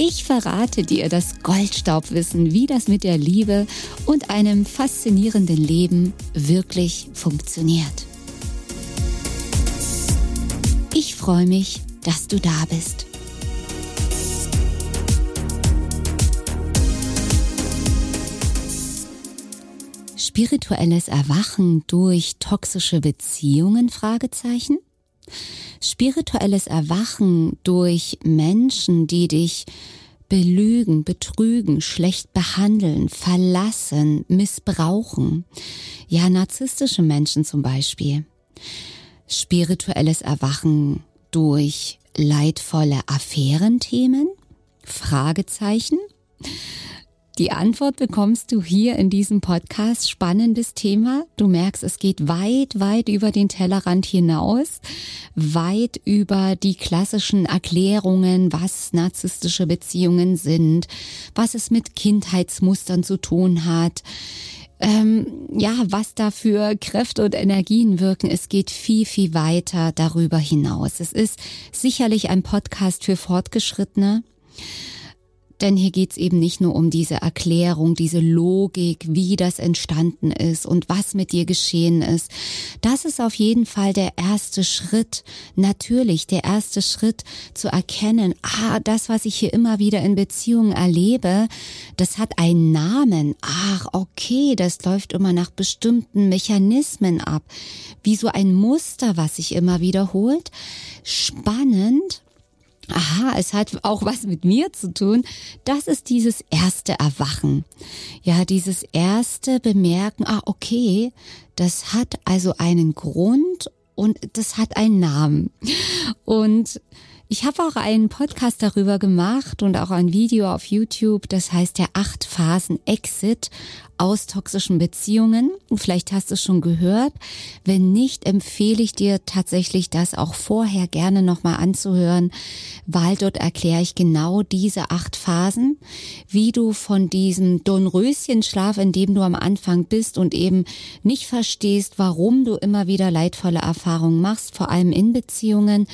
Ich verrate dir das Goldstaubwissen, wie das mit der Liebe und einem faszinierenden Leben wirklich funktioniert. Ich freue mich, dass du da bist. Spirituelles Erwachen durch toxische Beziehungen? Fragezeichen. Spirituelles Erwachen durch Menschen, die dich belügen, betrügen, schlecht behandeln, verlassen, missbrauchen. Ja, narzisstische Menschen zum Beispiel. Spirituelles Erwachen durch leidvolle Affärenthemen? Fragezeichen. Die Antwort bekommst du hier in diesem Podcast. Spannendes Thema. Du merkst, es geht weit, weit über den Tellerrand hinaus, weit über die klassischen Erklärungen, was narzisstische Beziehungen sind, was es mit Kindheitsmustern zu tun hat. Ähm, ja, was da für Kräfte und Energien wirken. Es geht viel, viel weiter darüber hinaus. Es ist sicherlich ein Podcast für Fortgeschrittene. Denn hier geht's eben nicht nur um diese Erklärung, diese Logik, wie das entstanden ist und was mit dir geschehen ist. Das ist auf jeden Fall der erste Schritt. Natürlich der erste Schritt zu erkennen, ah, das, was ich hier immer wieder in Beziehungen erlebe, das hat einen Namen. Ach, okay, das läuft immer nach bestimmten Mechanismen ab. Wie so ein Muster, was sich immer wiederholt. Spannend aha, es hat auch was mit mir zu tun, das ist dieses erste Erwachen. Ja, dieses erste Bemerken, ah, okay, das hat also einen Grund und das hat einen Namen. Und ich habe auch einen Podcast darüber gemacht und auch ein Video auf YouTube, das heißt der acht Phasen Exit aus toxischen Beziehungen. Vielleicht hast du es schon gehört. Wenn nicht, empfehle ich dir tatsächlich, das auch vorher gerne nochmal anzuhören, weil dort erkläre ich genau diese acht Phasen, wie du von diesem Dornröschenschlaf, in dem du am Anfang bist und eben nicht verstehst, warum du immer wieder leidvolle Erfahrungen machst, vor allem in Beziehungen,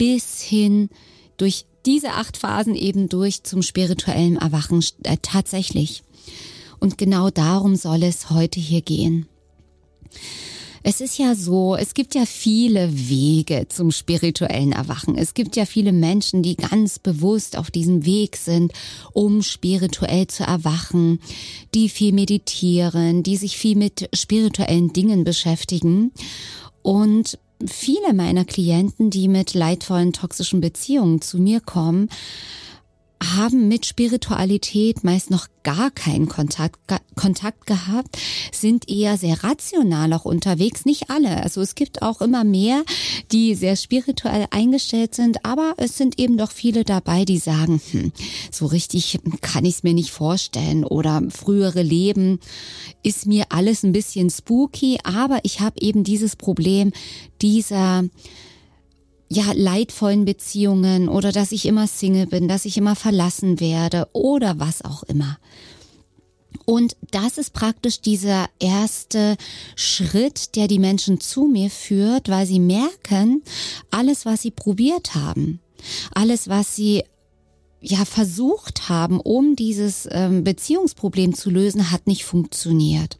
bis hin durch diese acht Phasen eben durch zum spirituellen Erwachen äh, tatsächlich. Und genau darum soll es heute hier gehen. Es ist ja so, es gibt ja viele Wege zum spirituellen Erwachen. Es gibt ja viele Menschen, die ganz bewusst auf diesem Weg sind, um spirituell zu erwachen, die viel meditieren, die sich viel mit spirituellen Dingen beschäftigen. Und viele meiner Klienten, die mit leidvollen toxischen Beziehungen zu mir kommen, haben mit Spiritualität meist noch gar keinen Kontakt, Kontakt gehabt, sind eher sehr rational auch unterwegs. Nicht alle. Also es gibt auch immer mehr, die sehr spirituell eingestellt sind, aber es sind eben doch viele dabei, die sagen, hm, so richtig kann ich es mir nicht vorstellen oder frühere Leben ist mir alles ein bisschen spooky, aber ich habe eben dieses Problem dieser ja, leidvollen Beziehungen oder dass ich immer Single bin, dass ich immer verlassen werde oder was auch immer. Und das ist praktisch dieser erste Schritt, der die Menschen zu mir führt, weil sie merken, alles, was sie probiert haben, alles, was sie ja versucht haben, um dieses ähm, Beziehungsproblem zu lösen, hat nicht funktioniert.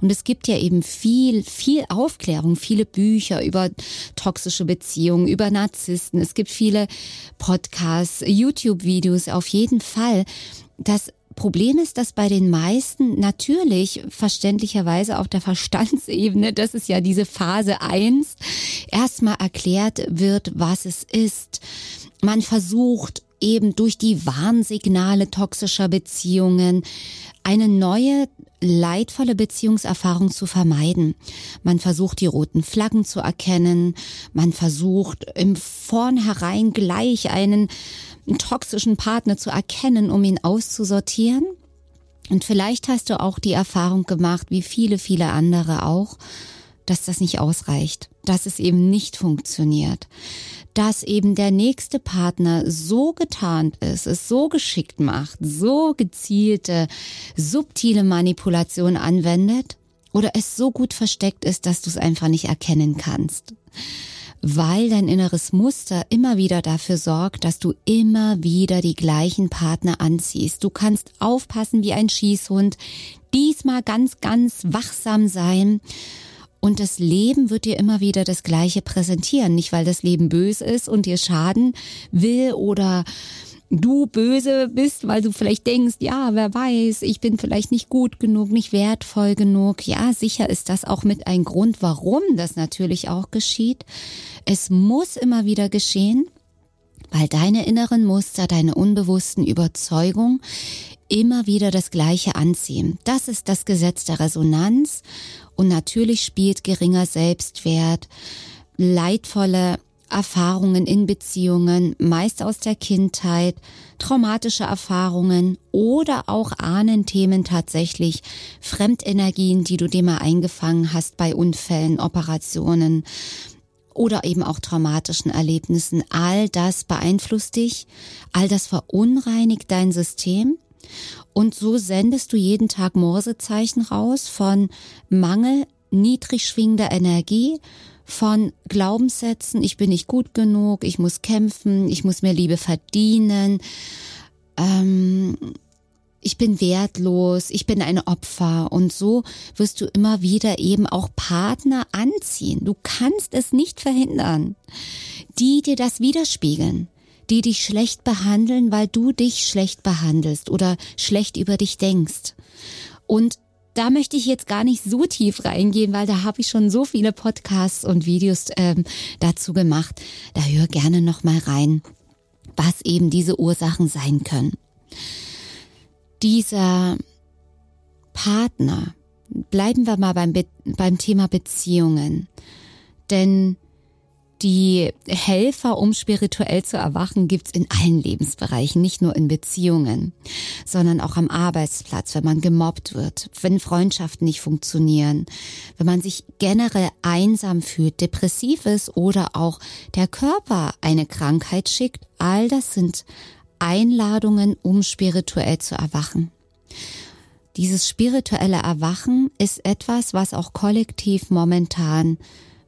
Und es gibt ja eben viel, viel Aufklärung, viele Bücher über toxische Beziehungen, über Narzissten. Es gibt viele Podcasts, YouTube-Videos auf jeden Fall. Das Problem ist, dass bei den meisten natürlich verständlicherweise auf der Verstandsebene, das ist ja diese Phase eins, erstmal erklärt wird, was es ist. Man versucht eben durch die Warnsignale toxischer Beziehungen eine neue leidvolle Beziehungserfahrung zu vermeiden. Man versucht die roten Flaggen zu erkennen, man versucht im Vornherein gleich einen toxischen Partner zu erkennen, um ihn auszusortieren. Und vielleicht hast du auch die Erfahrung gemacht, wie viele, viele andere auch, dass das nicht ausreicht, dass es eben nicht funktioniert, dass eben der nächste Partner so getarnt ist, es so geschickt macht, so gezielte, subtile Manipulation anwendet oder es so gut versteckt ist, dass du es einfach nicht erkennen kannst. Weil dein inneres Muster immer wieder dafür sorgt, dass du immer wieder die gleichen Partner anziehst. Du kannst aufpassen wie ein Schießhund, diesmal ganz, ganz wachsam sein und das Leben wird dir immer wieder das Gleiche präsentieren. Nicht, weil das Leben böse ist und dir schaden will oder du böse bist, weil du vielleicht denkst, ja, wer weiß, ich bin vielleicht nicht gut genug, nicht wertvoll genug. Ja, sicher ist das auch mit ein Grund, warum das natürlich auch geschieht. Es muss immer wieder geschehen, weil deine inneren Muster, deine unbewussten Überzeugungen immer wieder das Gleiche anziehen. Das ist das Gesetz der Resonanz und natürlich spielt geringer Selbstwert, leidvolle Erfahrungen in Beziehungen, meist aus der Kindheit, traumatische Erfahrungen oder auch Ahnenthemen tatsächlich, Fremdenergien, die du dir mal eingefangen hast bei Unfällen, Operationen oder eben auch traumatischen Erlebnissen. All das beeinflusst dich, all das verunreinigt dein System und so sendest du jeden Tag Morsezeichen raus von Mangel, niedrig schwingender Energie, von Glaubenssätzen, ich bin nicht gut genug, ich muss kämpfen, ich muss mir Liebe verdienen, ähm, ich bin wertlos, ich bin ein Opfer und so wirst du immer wieder eben auch Partner anziehen. Du kannst es nicht verhindern, die dir das widerspiegeln die dich schlecht behandeln, weil du dich schlecht behandelst oder schlecht über dich denkst. Und da möchte ich jetzt gar nicht so tief reingehen, weil da habe ich schon so viele Podcasts und Videos ähm, dazu gemacht. Da hör gerne noch mal rein, was eben diese Ursachen sein können. Dieser Partner, bleiben wir mal beim, Be beim Thema Beziehungen, denn die Helfer, um spirituell zu erwachen, gibt's in allen Lebensbereichen, nicht nur in Beziehungen, sondern auch am Arbeitsplatz, wenn man gemobbt wird, wenn Freundschaften nicht funktionieren, wenn man sich generell einsam fühlt, depressiv ist oder auch der Körper eine Krankheit schickt. All das sind Einladungen, um spirituell zu erwachen. Dieses spirituelle Erwachen ist etwas, was auch kollektiv momentan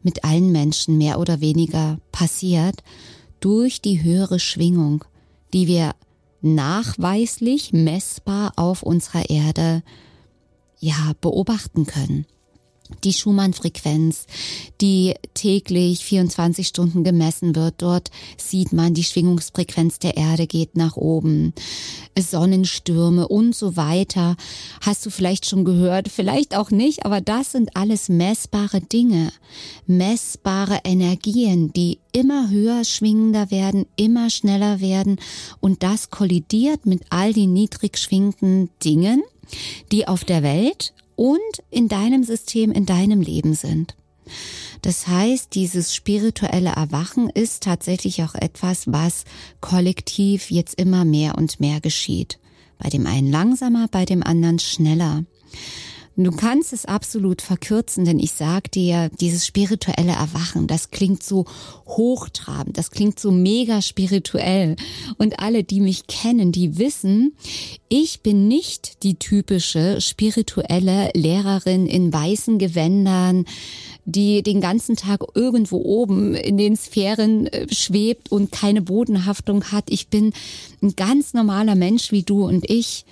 mit allen Menschen mehr oder weniger passiert durch die höhere Schwingung, die wir nachweislich messbar auf unserer Erde ja beobachten können die Schumann-Frequenz, die täglich 24 Stunden gemessen wird. Dort sieht man, die Schwingungsfrequenz der Erde geht nach oben, Sonnenstürme und so weiter. Hast du vielleicht schon gehört, vielleicht auch nicht, aber das sind alles messbare Dinge, messbare Energien, die immer höher schwingender werden, immer schneller werden und das kollidiert mit all den niedrig schwingenden Dingen, die auf der Welt und in deinem System, in deinem Leben sind. Das heißt, dieses spirituelle Erwachen ist tatsächlich auch etwas, was kollektiv jetzt immer mehr und mehr geschieht. Bei dem einen langsamer, bei dem anderen schneller. Du kannst es absolut verkürzen, denn ich sag dir, dieses spirituelle Erwachen, das klingt so hochtrabend, das klingt so mega spirituell. Und alle, die mich kennen, die wissen, ich bin nicht die typische spirituelle Lehrerin in weißen Gewändern, die den ganzen Tag irgendwo oben in den Sphären äh, schwebt und keine Bodenhaftung hat. Ich bin ein ganz normaler Mensch wie du und ich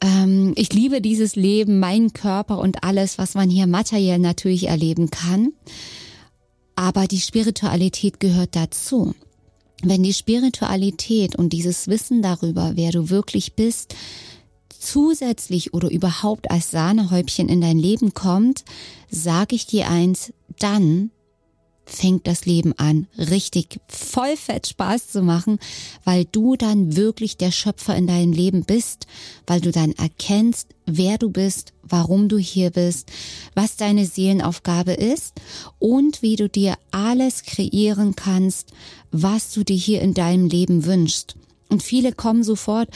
ähm, ich liebe dieses Leben, meinen Körper und alles, was man hier materiell natürlich erleben kann. Aber die Spiritualität gehört dazu. Wenn die Spiritualität und dieses Wissen darüber, wer du wirklich bist, zusätzlich oder überhaupt als Sahnehäubchen in dein Leben kommt, sage ich dir eins, dann fängt das Leben an, richtig voll fett Spaß zu machen, weil du dann wirklich der Schöpfer in deinem Leben bist, weil du dann erkennst, wer du bist, warum du hier bist, was deine Seelenaufgabe ist und wie du dir alles kreieren kannst, was du dir hier in deinem Leben wünschst. Und viele kommen sofort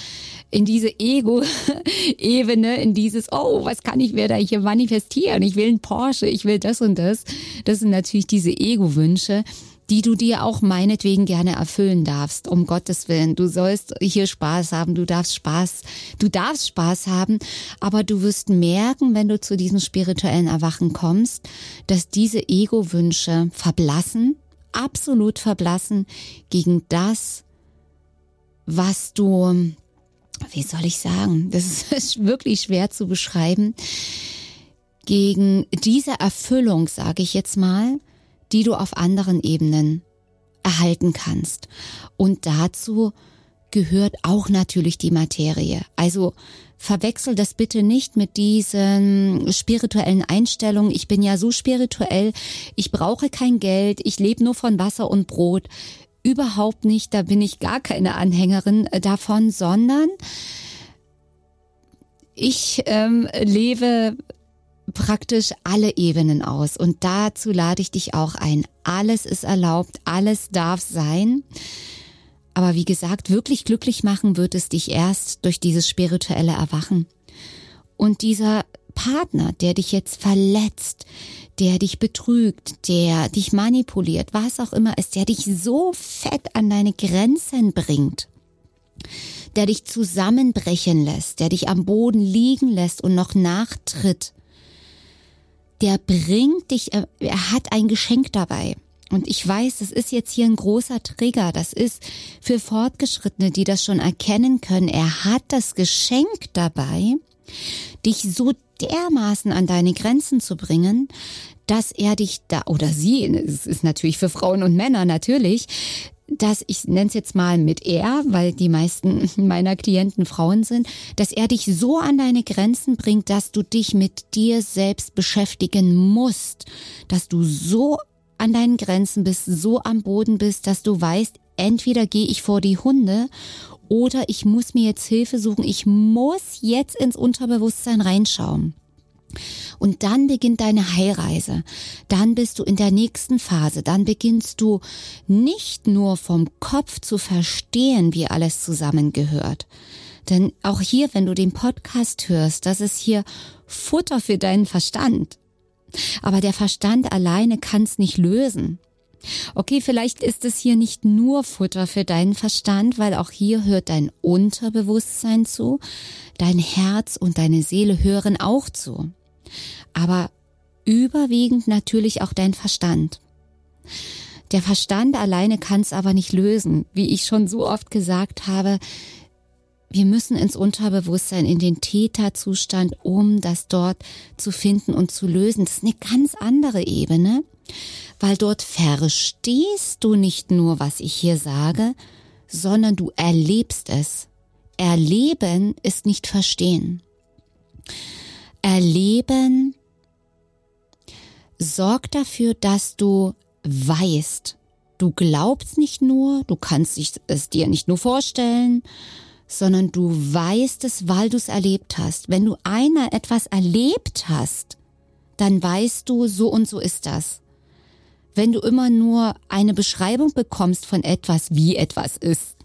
in diese Ego-Ebene, in dieses, oh, was kann ich mir da hier manifestieren? Ich will einen Porsche, ich will das und das. Das sind natürlich diese Ego-Wünsche, die du dir auch meinetwegen gerne erfüllen darfst, um Gottes Willen. Du sollst hier Spaß haben, du darfst Spaß, du darfst Spaß haben, aber du wirst merken, wenn du zu diesem spirituellen Erwachen kommst, dass diese Ego-Wünsche verblassen, absolut verblassen gegen das, was du, wie soll ich sagen, das ist wirklich schwer zu beschreiben, gegen diese Erfüllung, sage ich jetzt mal, die du auf anderen Ebenen erhalten kannst. Und dazu gehört auch natürlich die Materie. Also verwechsel das bitte nicht mit diesen spirituellen Einstellungen. Ich bin ja so spirituell, ich brauche kein Geld, ich lebe nur von Wasser und Brot überhaupt nicht, da bin ich gar keine Anhängerin äh, davon, sondern ich ähm, lebe praktisch alle Ebenen aus und dazu lade ich dich auch ein. Alles ist erlaubt, alles darf sein. Aber wie gesagt, wirklich glücklich machen wird es dich erst durch dieses spirituelle Erwachen. Und dieser Partner, der dich jetzt verletzt, der dich betrügt, der dich manipuliert, was auch immer ist, der dich so fett an deine Grenzen bringt, der dich zusammenbrechen lässt, der dich am Boden liegen lässt und noch nachtritt, der bringt dich, er hat ein Geschenk dabei. Und ich weiß, das ist jetzt hier ein großer Trigger. Das ist für Fortgeschrittene, die das schon erkennen können. Er hat das Geschenk dabei, dich so dermaßen an deine Grenzen zu bringen, dass er dich da, oder sie, es ist natürlich für Frauen und Männer natürlich, dass ich nenne es jetzt mal mit er, weil die meisten meiner Klienten Frauen sind, dass er dich so an deine Grenzen bringt, dass du dich mit dir selbst beschäftigen musst, dass du so an deinen Grenzen bist, so am Boden bist, dass du weißt, entweder gehe ich vor die Hunde oder ich muss mir jetzt Hilfe suchen. Ich muss jetzt ins Unterbewusstsein reinschauen. Und dann beginnt deine Heilreise. Dann bist du in der nächsten Phase. Dann beginnst du nicht nur vom Kopf zu verstehen, wie alles zusammengehört. Denn auch hier, wenn du den Podcast hörst, das ist hier Futter für deinen Verstand. Aber der Verstand alleine kann es nicht lösen. Okay, vielleicht ist es hier nicht nur Futter für deinen Verstand, weil auch hier hört dein Unterbewusstsein zu, dein Herz und deine Seele hören auch zu. Aber überwiegend natürlich auch dein Verstand. Der Verstand alleine kann es aber nicht lösen. Wie ich schon so oft gesagt habe, wir müssen ins Unterbewusstsein, in den Täterzustand, um das dort zu finden und zu lösen. Das ist eine ganz andere Ebene weil dort verstehst du nicht nur, was ich hier sage, sondern du erlebst es. Erleben ist nicht verstehen. Erleben sorgt dafür, dass du weißt. Du glaubst nicht nur, du kannst es dir nicht nur vorstellen, sondern du weißt es, weil du es erlebt hast. Wenn du einmal etwas erlebt hast, dann weißt du, so und so ist das wenn du immer nur eine Beschreibung bekommst von etwas, wie etwas ist.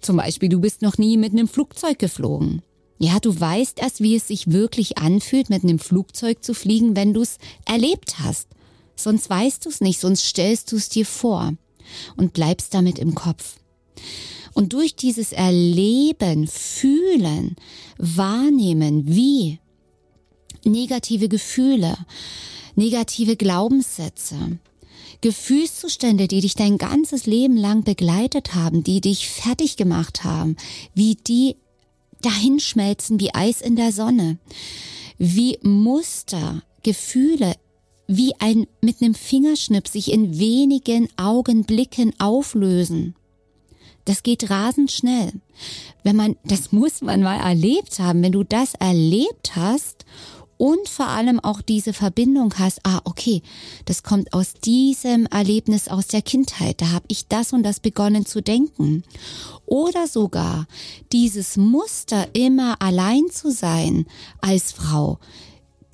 Zum Beispiel, du bist noch nie mit einem Flugzeug geflogen. Ja, du weißt erst, wie es sich wirklich anfühlt, mit einem Flugzeug zu fliegen, wenn du es erlebt hast. Sonst weißt du es nicht, sonst stellst du es dir vor und bleibst damit im Kopf. Und durch dieses Erleben, Fühlen, Wahrnehmen, wie negative Gefühle, negative Glaubenssätze, Gefühlszustände, die dich dein ganzes Leben lang begleitet haben, die dich fertig gemacht haben, wie die dahinschmelzen wie Eis in der Sonne, wie Muster, Gefühle, wie ein mit einem Fingerschnipp sich in wenigen Augenblicken auflösen. Das geht rasend schnell. Wenn man, das muss man mal erlebt haben. Wenn du das erlebt hast und vor allem auch diese Verbindung hast, ah, okay, das kommt aus diesem Erlebnis aus der Kindheit, da habe ich das und das begonnen zu denken. Oder sogar dieses Muster, immer allein zu sein als Frau,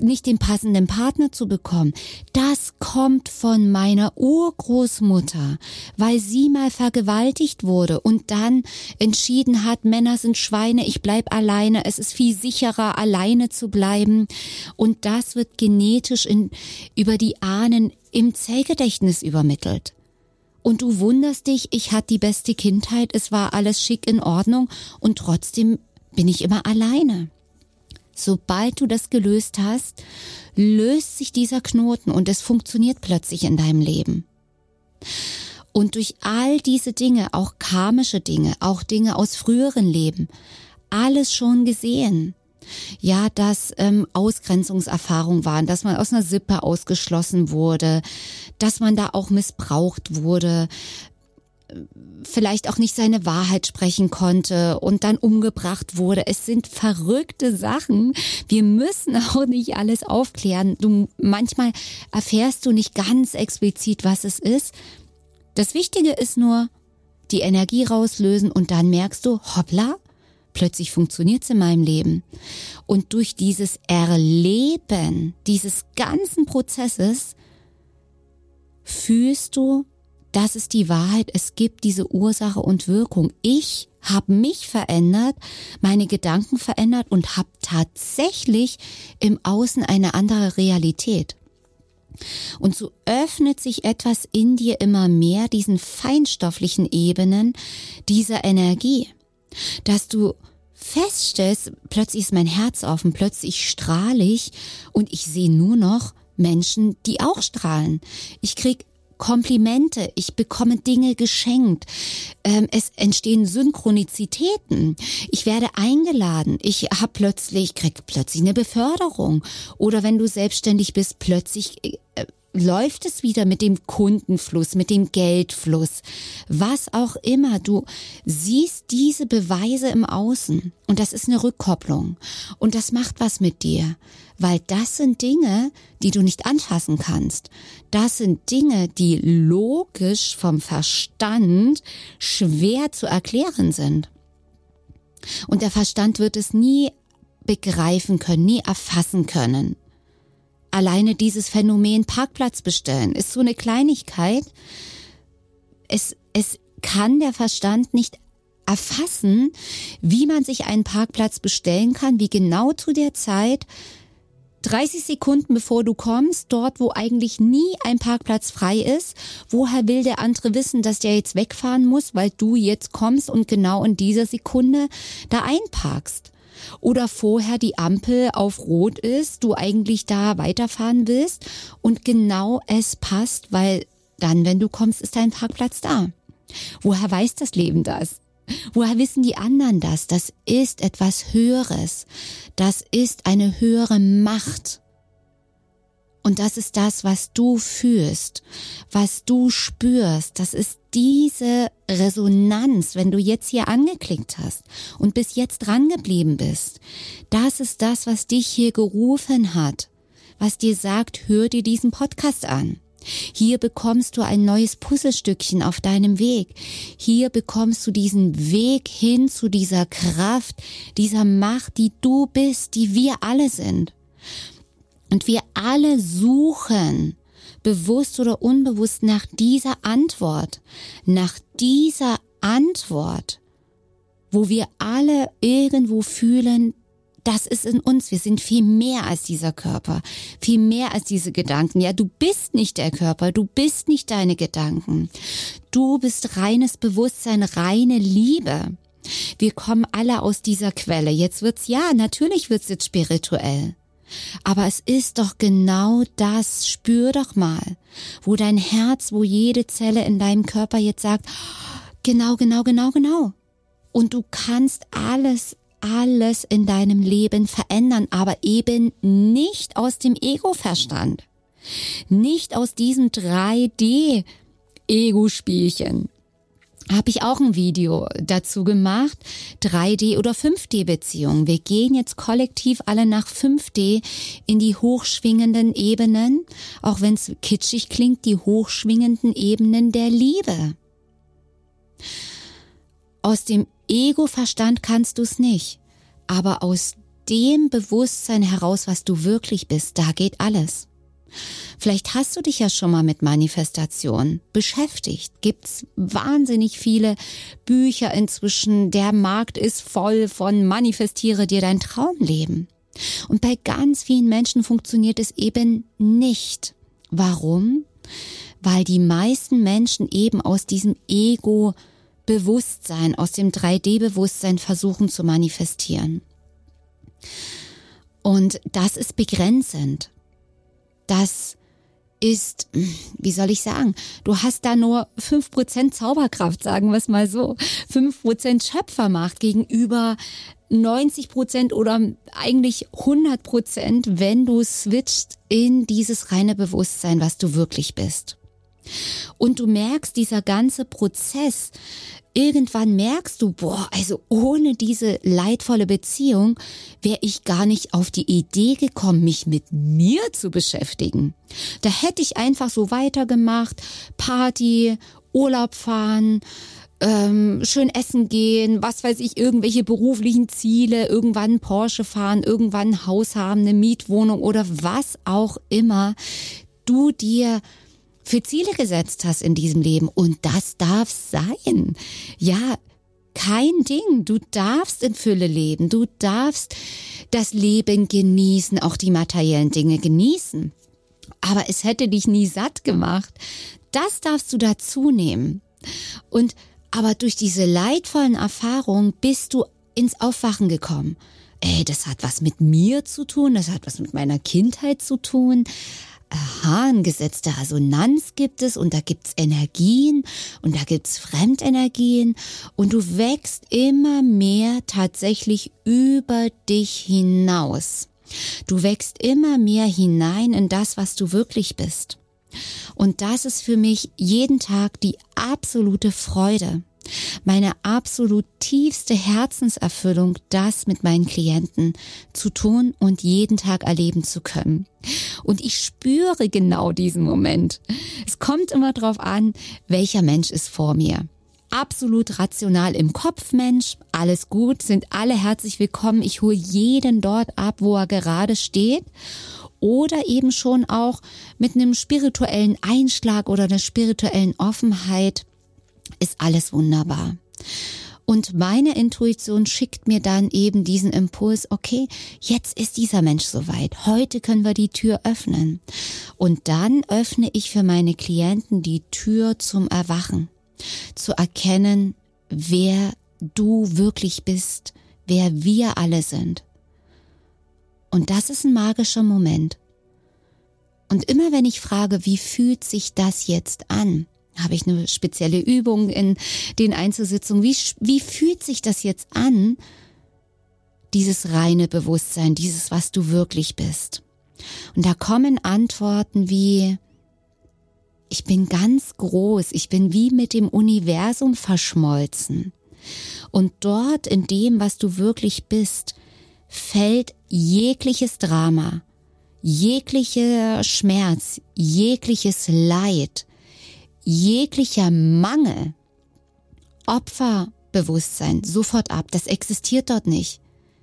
nicht den passenden Partner zu bekommen, das kommt von meiner Urgroßmutter, weil sie mal vergewaltigt wurde und dann entschieden hat, Männer sind Schweine, ich bleib alleine, es ist viel sicherer, alleine zu bleiben. Und das wird genetisch in, über die Ahnen im Zellgedächtnis übermittelt. Und du wunderst dich, ich hatte die beste Kindheit, es war alles schick in Ordnung und trotzdem bin ich immer alleine. Sobald du das gelöst hast, löst sich dieser Knoten und es funktioniert plötzlich in deinem Leben. Und durch all diese Dinge, auch karmische Dinge, auch Dinge aus früheren Leben, alles schon gesehen. Ja, dass ähm, Ausgrenzungserfahrungen waren, dass man aus einer Sippe ausgeschlossen wurde, dass man da auch missbraucht wurde, vielleicht auch nicht seine Wahrheit sprechen konnte und dann umgebracht wurde. Es sind verrückte Sachen. Wir müssen auch nicht alles aufklären. Du, manchmal erfährst du nicht ganz explizit, was es ist. Das Wichtige ist nur, die Energie rauslösen und dann merkst du, hoppla, plötzlich funktioniert's in meinem Leben. Und durch dieses Erleben dieses ganzen Prozesses fühlst du, das ist die Wahrheit. Es gibt diese Ursache und Wirkung. Ich habe mich verändert, meine Gedanken verändert und habe tatsächlich im Außen eine andere Realität. Und so öffnet sich etwas in dir immer mehr diesen feinstofflichen Ebenen dieser Energie, dass du feststellst, plötzlich ist mein Herz offen, plötzlich strahle ich und ich sehe nur noch Menschen, die auch strahlen. Ich krieg Komplimente, ich bekomme Dinge geschenkt, ähm, es entstehen Synchronizitäten, ich werde eingeladen, ich habe plötzlich, krieg plötzlich eine Beförderung. Oder wenn du selbstständig bist, plötzlich äh, läuft es wieder mit dem Kundenfluss, mit dem Geldfluss, was auch immer. Du siehst diese Beweise im Außen. Und das ist eine Rückkopplung. Und das macht was mit dir, weil das sind Dinge, die du nicht anfassen kannst. Das sind Dinge, die logisch vom Verstand schwer zu erklären sind. Und der Verstand wird es nie begreifen können, nie erfassen können. Alleine dieses Phänomen Parkplatz bestellen ist so eine Kleinigkeit. Es, es kann der Verstand nicht erfassen, wie man sich einen Parkplatz bestellen kann, wie genau zu der Zeit 30 Sekunden bevor du kommst, dort wo eigentlich nie ein Parkplatz frei ist, woher will der andere wissen, dass der jetzt wegfahren muss, weil du jetzt kommst und genau in dieser Sekunde da einparkst? oder vorher die Ampel auf Rot ist, du eigentlich da weiterfahren willst und genau es passt, weil dann, wenn du kommst, ist dein Parkplatz da. Woher weiß das Leben das? Woher wissen die anderen das? Das ist etwas Höheres. Das ist eine höhere Macht. Und das ist das, was du fühlst, was du spürst. Das ist diese Resonanz, wenn du jetzt hier angeklickt hast und bis jetzt dran geblieben bist. Das ist das, was dich hier gerufen hat, was dir sagt, hör dir diesen Podcast an. Hier bekommst du ein neues Puzzlestückchen auf deinem Weg. Hier bekommst du diesen Weg hin zu dieser Kraft, dieser Macht, die du bist, die wir alle sind. Und wir alle suchen, bewusst oder unbewusst, nach dieser Antwort, nach dieser Antwort, wo wir alle irgendwo fühlen, das ist in uns. Wir sind viel mehr als dieser Körper, viel mehr als diese Gedanken. Ja, du bist nicht der Körper, du bist nicht deine Gedanken. Du bist reines Bewusstsein, reine Liebe. Wir kommen alle aus dieser Quelle. Jetzt wird's, ja, natürlich wird's jetzt spirituell. Aber es ist doch genau das, spür doch mal, wo dein Herz, wo jede Zelle in deinem Körper jetzt sagt, genau, genau, genau, genau. Und du kannst alles, alles in deinem Leben verändern, aber eben nicht aus dem Ego-Verstand. Nicht aus diesem 3D-Ego-Spielchen. habe ich auch ein Video dazu gemacht, 3D oder 5D Beziehungen. Wir gehen jetzt kollektiv alle nach 5D in die hochschwingenden Ebenen, auch wenn es kitschig klingt, die hochschwingenden Ebenen der Liebe. Aus dem Ego-Verstand kannst du es nicht, aber aus dem Bewusstsein heraus, was du wirklich bist, da geht alles. Vielleicht hast du dich ja schon mal mit Manifestation beschäftigt. Gibt's wahnsinnig viele Bücher inzwischen. Der Markt ist voll von Manifestiere dir dein Traumleben. Und bei ganz vielen Menschen funktioniert es eben nicht. Warum? Weil die meisten Menschen eben aus diesem Ego Bewusstsein, aus dem 3D-Bewusstsein versuchen zu manifestieren. Und das ist begrenzend. Das ist, wie soll ich sagen, du hast da nur fünf Prozent Zauberkraft, sagen wir es mal so. fünf Prozent Schöpfermacht gegenüber 90 Prozent oder eigentlich 100 Prozent, wenn du switcht in dieses reine Bewusstsein, was du wirklich bist. Und du merkst, dieser ganze Prozess, irgendwann merkst du, boah, also ohne diese leidvolle Beziehung wäre ich gar nicht auf die Idee gekommen, mich mit mir zu beschäftigen. Da hätte ich einfach so weitergemacht, Party, Urlaub fahren, ähm, schön essen gehen, was weiß ich, irgendwelche beruflichen Ziele, irgendwann Porsche fahren, irgendwann ein Haus haben, eine Mietwohnung oder was auch immer du dir für Ziele gesetzt hast in diesem Leben. Und das darf sein. Ja, kein Ding. Du darfst in Fülle leben. Du darfst das Leben genießen, auch die materiellen Dinge genießen. Aber es hätte dich nie satt gemacht. Das darfst du dazu nehmen. Und aber durch diese leidvollen Erfahrungen bist du ins Aufwachen gekommen. Ey, das hat was mit mir zu tun, das hat was mit meiner Kindheit zu tun aha, ein Resonanz gibt es und da gibt's Energien und da gibt's Fremdenergien und du wächst immer mehr tatsächlich über dich hinaus. Du wächst immer mehr hinein in das, was du wirklich bist. Und das ist für mich jeden Tag die absolute Freude meine absolut tiefste Herzenserfüllung, das mit meinen Klienten zu tun und jeden Tag erleben zu können. Und ich spüre genau diesen Moment. Es kommt immer darauf an, welcher Mensch ist vor mir. Absolut rational im Kopf Mensch, alles gut, sind alle herzlich willkommen. Ich hole jeden dort ab, wo er gerade steht oder eben schon auch mit einem spirituellen Einschlag oder einer spirituellen Offenheit ist alles wunderbar. Und meine Intuition schickt mir dann eben diesen Impuls, okay, jetzt ist dieser Mensch soweit. Heute können wir die Tür öffnen. Und dann öffne ich für meine Klienten die Tür zum Erwachen. Zu erkennen, wer du wirklich bist, wer wir alle sind. Und das ist ein magischer Moment. Und immer wenn ich frage, wie fühlt sich das jetzt an, habe ich eine spezielle Übung in den Einzelsitzungen? Wie, wie fühlt sich das jetzt an? Dieses reine Bewusstsein, dieses, was du wirklich bist. Und da kommen Antworten wie, ich bin ganz groß, ich bin wie mit dem Universum verschmolzen. Und dort in dem, was du wirklich bist, fällt jegliches Drama, jeglicher Schmerz, jegliches Leid, jeglicher Mangel, Opferbewusstsein sofort ab. Das existiert dort nicht.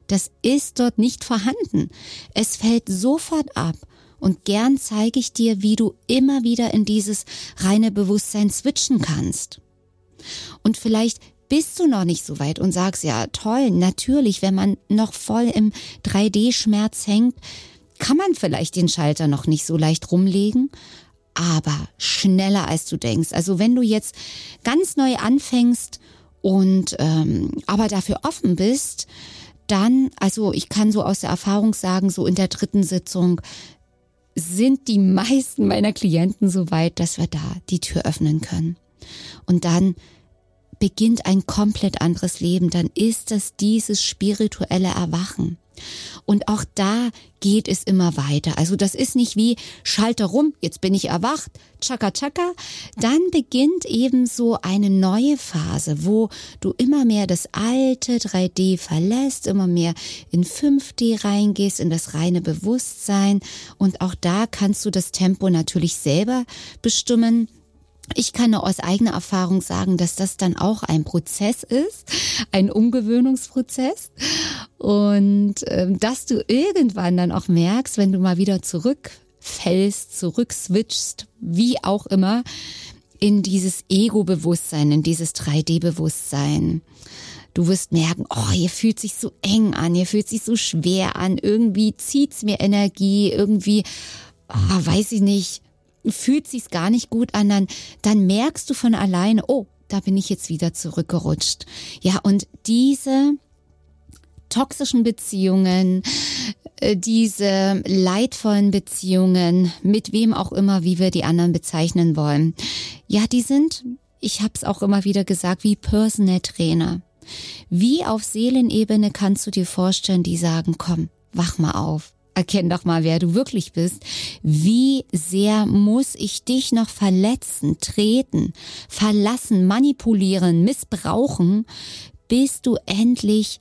Das ist dort nicht vorhanden. Es fällt sofort ab. Und gern zeige ich dir, wie du immer wieder in dieses reine Bewusstsein switchen kannst. Und vielleicht bist du noch nicht so weit und sagst, ja, toll, natürlich, wenn man noch voll im 3D-Schmerz hängt, kann man vielleicht den Schalter noch nicht so leicht rumlegen aber schneller als du denkst. Also wenn du jetzt ganz neu anfängst und ähm, aber dafür offen bist, dann, also ich kann so aus der Erfahrung sagen, so in der dritten Sitzung sind die meisten meiner Klienten so weit, dass wir da die Tür öffnen können. Und dann beginnt ein komplett anderes Leben. Dann ist das dieses spirituelle Erwachen. Und auch da geht es immer weiter. Also das ist nicht wie Schalter rum, jetzt bin ich erwacht, tschakka tschakka. Dann beginnt eben so eine neue Phase, wo du immer mehr das alte 3D verlässt, immer mehr in 5D reingehst, in das reine Bewusstsein. Und auch da kannst du das Tempo natürlich selber bestimmen. Ich kann nur aus eigener Erfahrung sagen, dass das dann auch ein Prozess ist, ein Umgewöhnungsprozess und äh, dass du irgendwann dann auch merkst, wenn du mal wieder zurückfällst, zurückswitchst, wie auch immer, in dieses Ego-Bewusstsein, in dieses 3D-Bewusstsein. Du wirst merken, oh, hier fühlt sich so eng an, hier fühlt sich so schwer an, irgendwie zieht's mir Energie, irgendwie, oh, weiß ich nicht, fühlt sich's gar nicht gut an, dann, dann merkst du von alleine, oh, da bin ich jetzt wieder zurückgerutscht. Ja, und diese toxischen Beziehungen, äh, diese leidvollen Beziehungen, mit wem auch immer, wie wir die anderen bezeichnen wollen, ja, die sind, ich habe es auch immer wieder gesagt, wie Personal Trainer. Wie auf Seelenebene kannst du dir vorstellen, die sagen, komm, wach mal auf erkenn doch mal, wer du wirklich bist. Wie sehr muss ich dich noch verletzen, treten, verlassen, manipulieren, missbrauchen, bis du endlich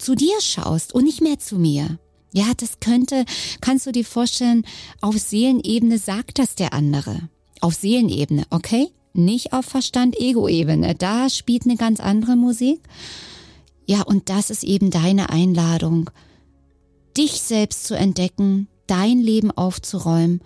zu dir schaust und nicht mehr zu mir? Ja, das könnte, kannst du dir vorstellen, auf Seelenebene sagt das der andere. Auf Seelenebene, okay? Nicht auf Verstand-Ego-Ebene. Da spielt eine ganz andere Musik. Ja, und das ist eben deine Einladung dich selbst zu entdecken, dein Leben aufzuräumen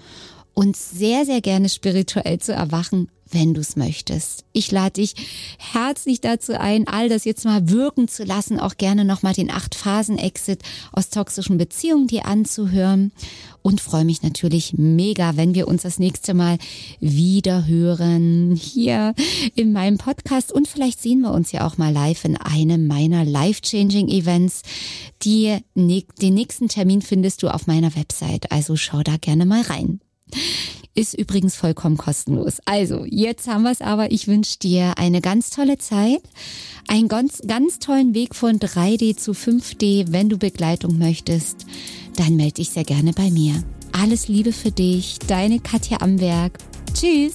und sehr, sehr gerne spirituell zu erwachen wenn du es möchtest. Ich lade dich herzlich dazu ein, all das jetzt mal wirken zu lassen, auch gerne nochmal den Acht-Phasen-Exit aus toxischen Beziehungen dir anzuhören und freue mich natürlich mega, wenn wir uns das nächste Mal wieder hören hier in meinem Podcast und vielleicht sehen wir uns ja auch mal live in einem meiner life-changing Events. Die, den nächsten Termin findest du auf meiner Website, also schau da gerne mal rein. Ist übrigens vollkommen kostenlos. Also, jetzt haben wir es aber. Ich wünsche dir eine ganz tolle Zeit, einen ganz, ganz tollen Weg von 3D zu 5D. Wenn du Begleitung möchtest, dann melde dich sehr gerne bei mir. Alles Liebe für dich, deine Katja Amberg. Tschüss.